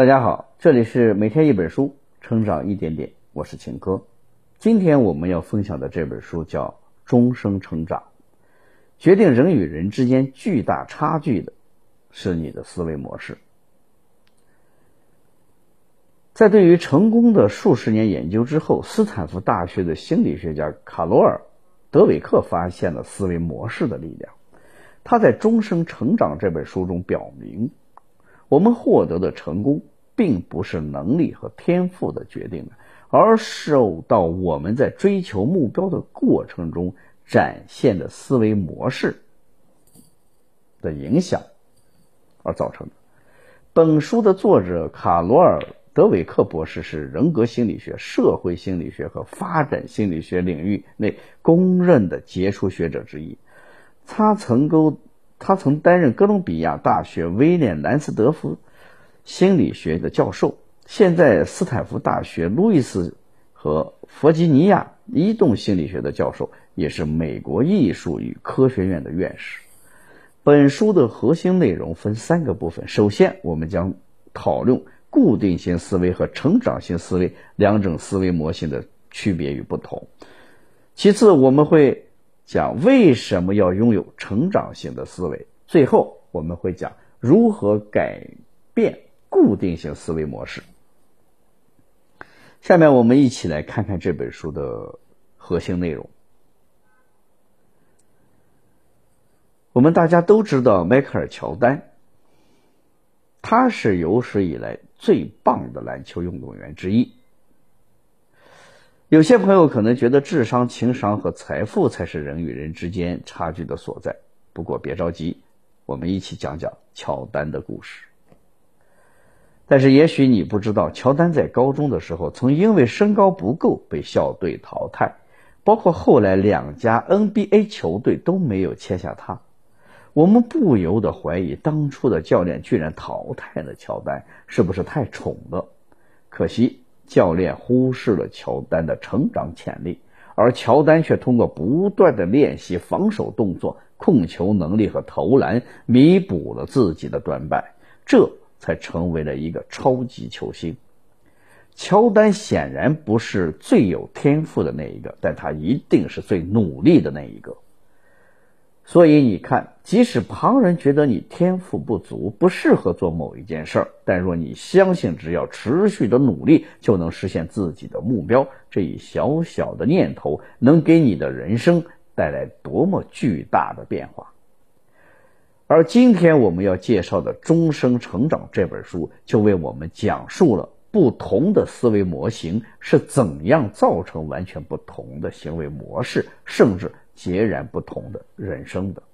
大家好，这里是每天一本书，成长一点点，我是秦哥。今天我们要分享的这本书叫《终生成长》，决定人与人之间巨大差距的是你的思维模式。在对于成功的数十年研究之后，斯坦福大学的心理学家卡罗尔·德韦克发现了思维模式的力量。他在《终生成长》这本书中表明。我们获得的成功，并不是能力和天赋的决定的，而受到我们在追求目标的过程中展现的思维模式的影响而造成的。本书的作者卡罗尔·德韦克博士是人格心理学、社会心理学和发展心理学领域内公认的杰出学者之一。他曾够。他曾担任哥伦比亚大学威廉兰斯德夫心理学的教授，现在斯坦福大学路易斯和弗吉尼亚移动心理学的教授，也是美国艺术与科学院的院士。本书的核心内容分三个部分，首先我们将讨论固定型思维和成长型思维两种思维模型的区别与不同，其次我们会。讲为什么要拥有成长型的思维？最后我们会讲如何改变固定型思维模式。下面我们一起来看看这本书的核心内容。我们大家都知道迈克尔乔丹，他是有史以来最棒的篮球运动员之一。有些朋友可能觉得智商、情商和财富才是人与人之间差距的所在。不过别着急，我们一起讲讲乔丹的故事。但是也许你不知道，乔丹在高中的时候曾因为身高不够被校队淘汰，包括后来两家 NBA 球队都没有签下他。我们不由得怀疑，当初的教练居然淘汰了乔丹，是不是太宠了？可惜。教练忽视了乔丹的成长潜力，而乔丹却通过不断的练习防守动作、控球能力和投篮，弥补了自己的短板，这才成为了一个超级球星。乔丹显然不是最有天赋的那一个，但他一定是最努力的那一个。所以你看，即使旁人觉得你天赋不足，不适合做某一件事儿，但若你相信只要持续的努力就能实现自己的目标，这一小小的念头能给你的人生带来多么巨大的变化。而今天我们要介绍的《终生成长》这本书，就为我们讲述了不同的思维模型是怎样造成完全不同的行为模式，甚至。截然不同的人生的《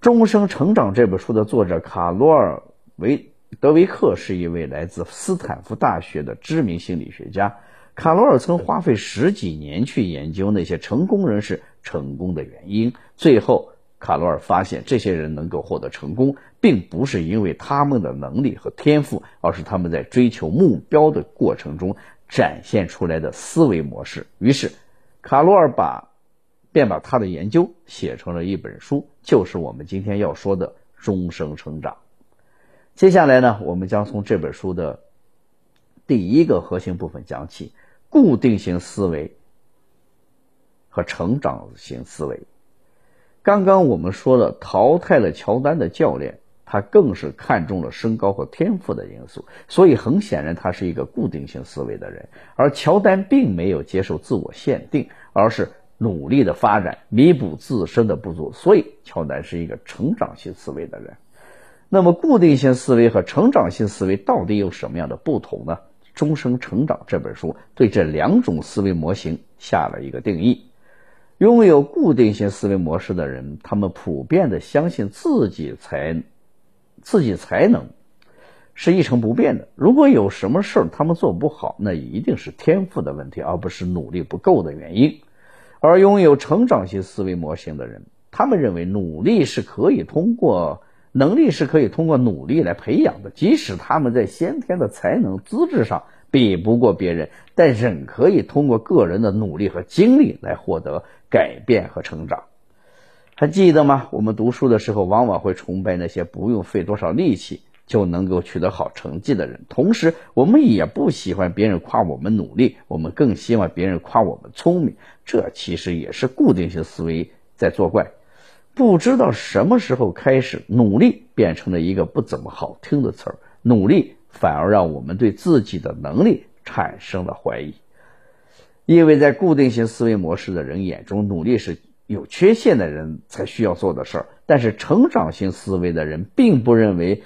终生成长》这本书的作者卡罗尔·维德维克是一位来自斯坦福大学的知名心理学家。卡罗尔曾花费十几年去研究那些成功人士成功的原因。最后，卡罗尔发现，这些人能够获得成功，并不是因为他们的能力和天赋，而是他们在追求目标的过程中展现出来的思维模式。于是，卡罗尔把便把他的研究写成了一本书，就是我们今天要说的《终生成长》。接下来呢，我们将从这本书的第一个核心部分讲起：固定型思维和成长型思维。刚刚我们说了，淘汰了乔丹的教练，他更是看中了身高和天赋的因素，所以很显然他是一个固定性思维的人。而乔丹并没有接受自我限定，而是。努力的发展，弥补自身的不足，所以乔丹是一个成长性思维的人。那么，固定性思维和成长性思维到底有什么样的不同呢？《终生成长》这本书对这两种思维模型下了一个定义：拥有固定性思维模式的人，他们普遍的相信自己才自己才能是一成不变的。如果有什么事儿他们做不好，那一定是天赋的问题，而不是努力不够的原因。而拥有成长型思维模型的人，他们认为努力是可以通过能力是可以通过努力来培养的。即使他们在先天的才能资质上比不过别人，但仍可以通过个人的努力和经历来获得改变和成长。还记得吗？我们读书的时候，往往会崇拜那些不用费多少力气就能够取得好成绩的人。同时，我们也不喜欢别人夸我们努力，我们更希望别人夸我们聪明。这其实也是固定性思维在作怪。不知道什么时候开始，努力变成了一个不怎么好听的词儿，努力反而让我们对自己的能力产生了怀疑。因为在固定型思维模式的人眼中，努力是。有缺陷的人才需要做的事儿，但是成长型思维的人并不认为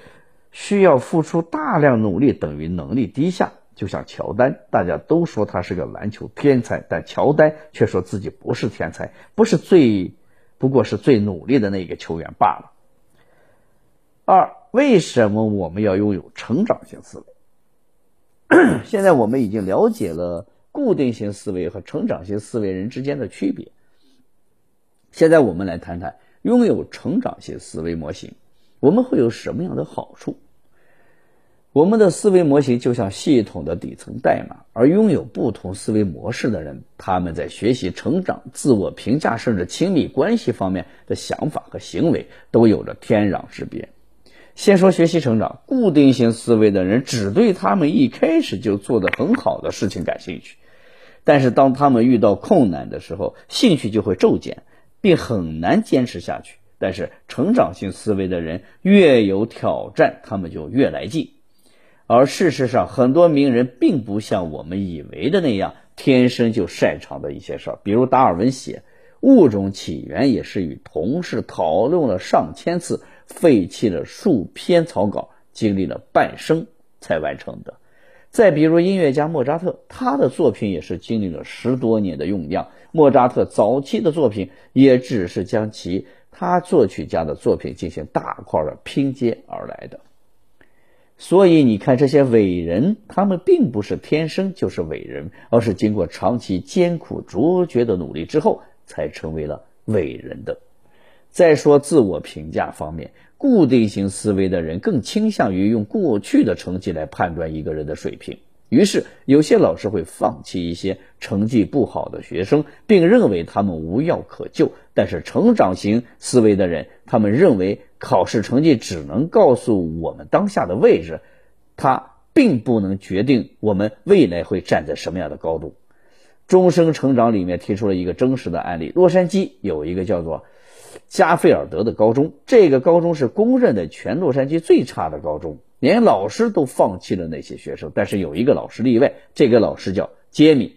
需要付出大量努力等于能力低下。就像乔丹，大家都说他是个篮球天才，但乔丹却说自己不是天才，不是最，不过是最努力的那个球员罢了。二，为什么我们要拥有成长型思维？现在我们已经了解了固定型思维和成长型思维人之间的区别。现在我们来谈谈拥有成长型思维模型，我们会有什么样的好处？我们的思维模型就像系统的底层代码，而拥有不同思维模式的人，他们在学习、成长、自我评价，甚至亲密关系方面的想法和行为都有着天壤之别。先说学习成长，固定型思维的人只对他们一开始就做得很好的事情感兴趣，但是当他们遇到困难的时候，兴趣就会骤减。并很难坚持下去。但是成长性思维的人越有挑战，他们就越来劲。而事实上，很多名人并不像我们以为的那样天生就擅长的一些事儿。比如达尔文写物种起源，也是与同事讨论了上千次，废弃了数篇草稿，经历了半生才完成的。再比如音乐家莫扎特，他的作品也是经历了十多年的酝酿。莫扎特早期的作品也只是将其他作曲家的作品进行大块的拼接而来的。所以你看，这些伟人，他们并不是天生就是伟人，而是经过长期艰苦卓绝的努力之后，才成为了伟人的。再说自我评价方面。固定型思维的人更倾向于用过去的成绩来判断一个人的水平，于是有些老师会放弃一些成绩不好的学生，并认为他们无药可救。但是成长型思维的人，他们认为考试成绩只能告诉我们当下的位置，它并不能决定我们未来会站在什么样的高度。终生成长里面提出了一个真实的案例：洛杉矶有一个叫做。加菲尔德的高中，这个高中是公认的全洛杉矶最差的高中，连老师都放弃了那些学生。但是有一个老师例外，这个老师叫杰米·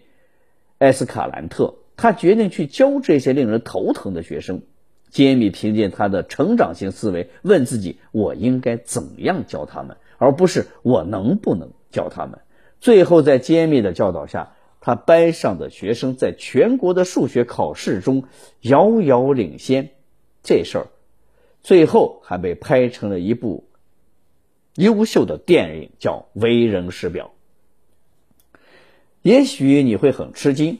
埃斯卡兰特，他决定去教这些令人头疼的学生。杰米凭借他的成长型思维，问自己：我应该怎样教他们，而不是我能不能教他们。最后，在杰米的教导下，他班上的学生在全国的数学考试中遥遥领先。这事儿，最后还被拍成了一部优秀的电影，叫《为人师表》。也许你会很吃惊，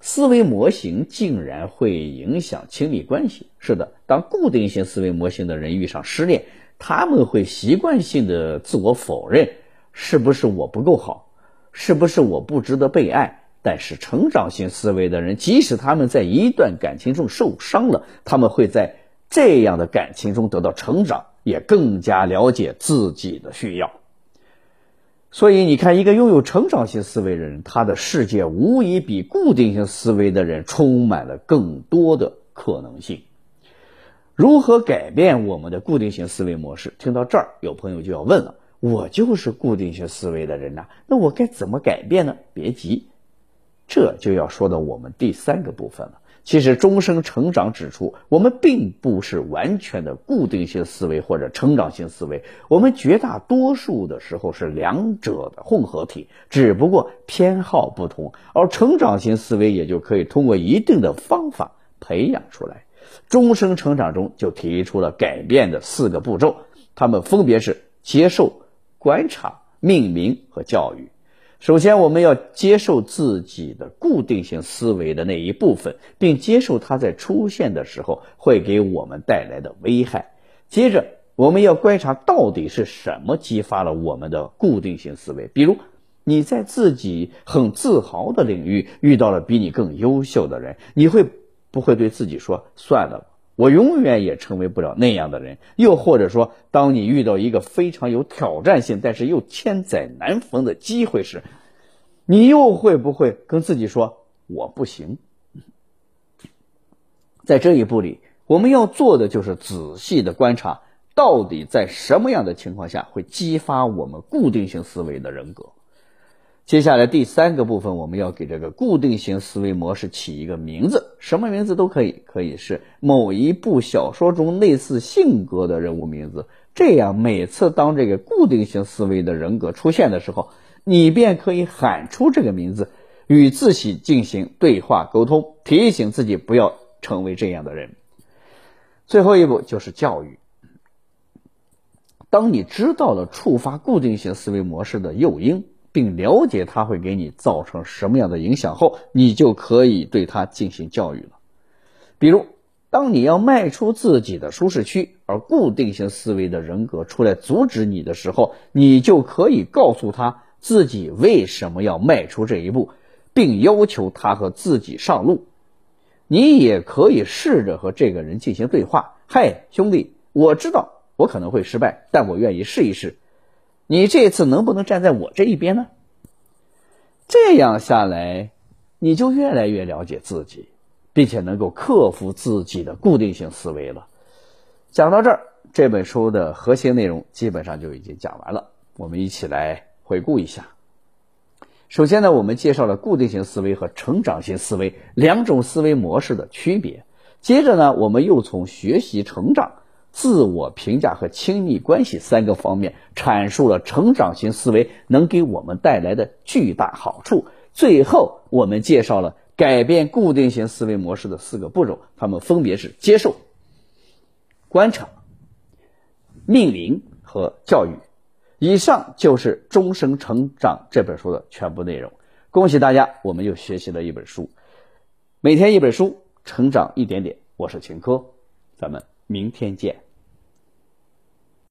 思维模型竟然会影响亲密关系。是的，当固定性思维模型的人遇上失恋，他们会习惯性的自我否认：是不是我不够好？是不是我不值得被爱？但是成长性思维的人，即使他们在一段感情中受伤了，他们会在。这样的感情中得到成长，也更加了解自己的需要。所以你看，一个拥有成长性思维的人，他的世界无疑比固定性思维的人充满了更多的可能性。如何改变我们的固定性思维模式？听到这儿，有朋友就要问了：我就是固定性思维的人呐，那我该怎么改变呢？别急，这就要说到我们第三个部分了。其实，终生成长指出，我们并不是完全的固定性思维或者成长性思维，我们绝大多数的时候是两者的混合体，只不过偏好不同。而成长型思维也就可以通过一定的方法培养出来。终生成长中就提出了改变的四个步骤，它们分别是接受、观察、命名和教育。首先，我们要接受自己的固定性思维的那一部分，并接受它在出现的时候会给我们带来的危害。接着，我们要观察到底是什么激发了我们的固定性思维。比如，你在自己很自豪的领域遇到了比你更优秀的人，你会不会对自己说：“算了，我永远也成为不了那样的人。又或者说，当你遇到一个非常有挑战性，但是又千载难逢的机会时，你又会不会跟自己说我不行？在这一步里，我们要做的就是仔细的观察，到底在什么样的情况下会激发我们固定性思维的人格。接下来第三个部分，我们要给这个固定型思维模式起一个名字，什么名字都可以，可以是某一部小说中类似性格的人物名字。这样每次当这个固定型思维的人格出现的时候，你便可以喊出这个名字，与自己进行对话沟通，提醒自己不要成为这样的人。最后一步就是教育。当你知道了触发固定型思维模式的诱因。并了解它会给你造成什么样的影响后，你就可以对它进行教育了。比如，当你要迈出自己的舒适区，而固定型思维的人格出来阻止你的时候，你就可以告诉他自己为什么要迈出这一步，并要求他和自己上路。你也可以试着和这个人进行对话：“嗨，兄弟，我知道我可能会失败，但我愿意试一试。”你这次能不能站在我这一边呢？这样下来，你就越来越了解自己，并且能够克服自己的固定性思维了。讲到这儿，这本书的核心内容基本上就已经讲完了。我们一起来回顾一下。首先呢，我们介绍了固定型思维和成长型思维两种思维模式的区别。接着呢，我们又从学习成长。自我评价和亲密关系三个方面阐述了成长型思维能给我们带来的巨大好处。最后，我们介绍了改变固定型思维模式的四个步骤，它们分别是接受、观察、命令和教育。以上就是《终生成长》这本书的全部内容。恭喜大家，我们又学习了一本书。每天一本书，成长一点点。我是秦科，咱们明天见。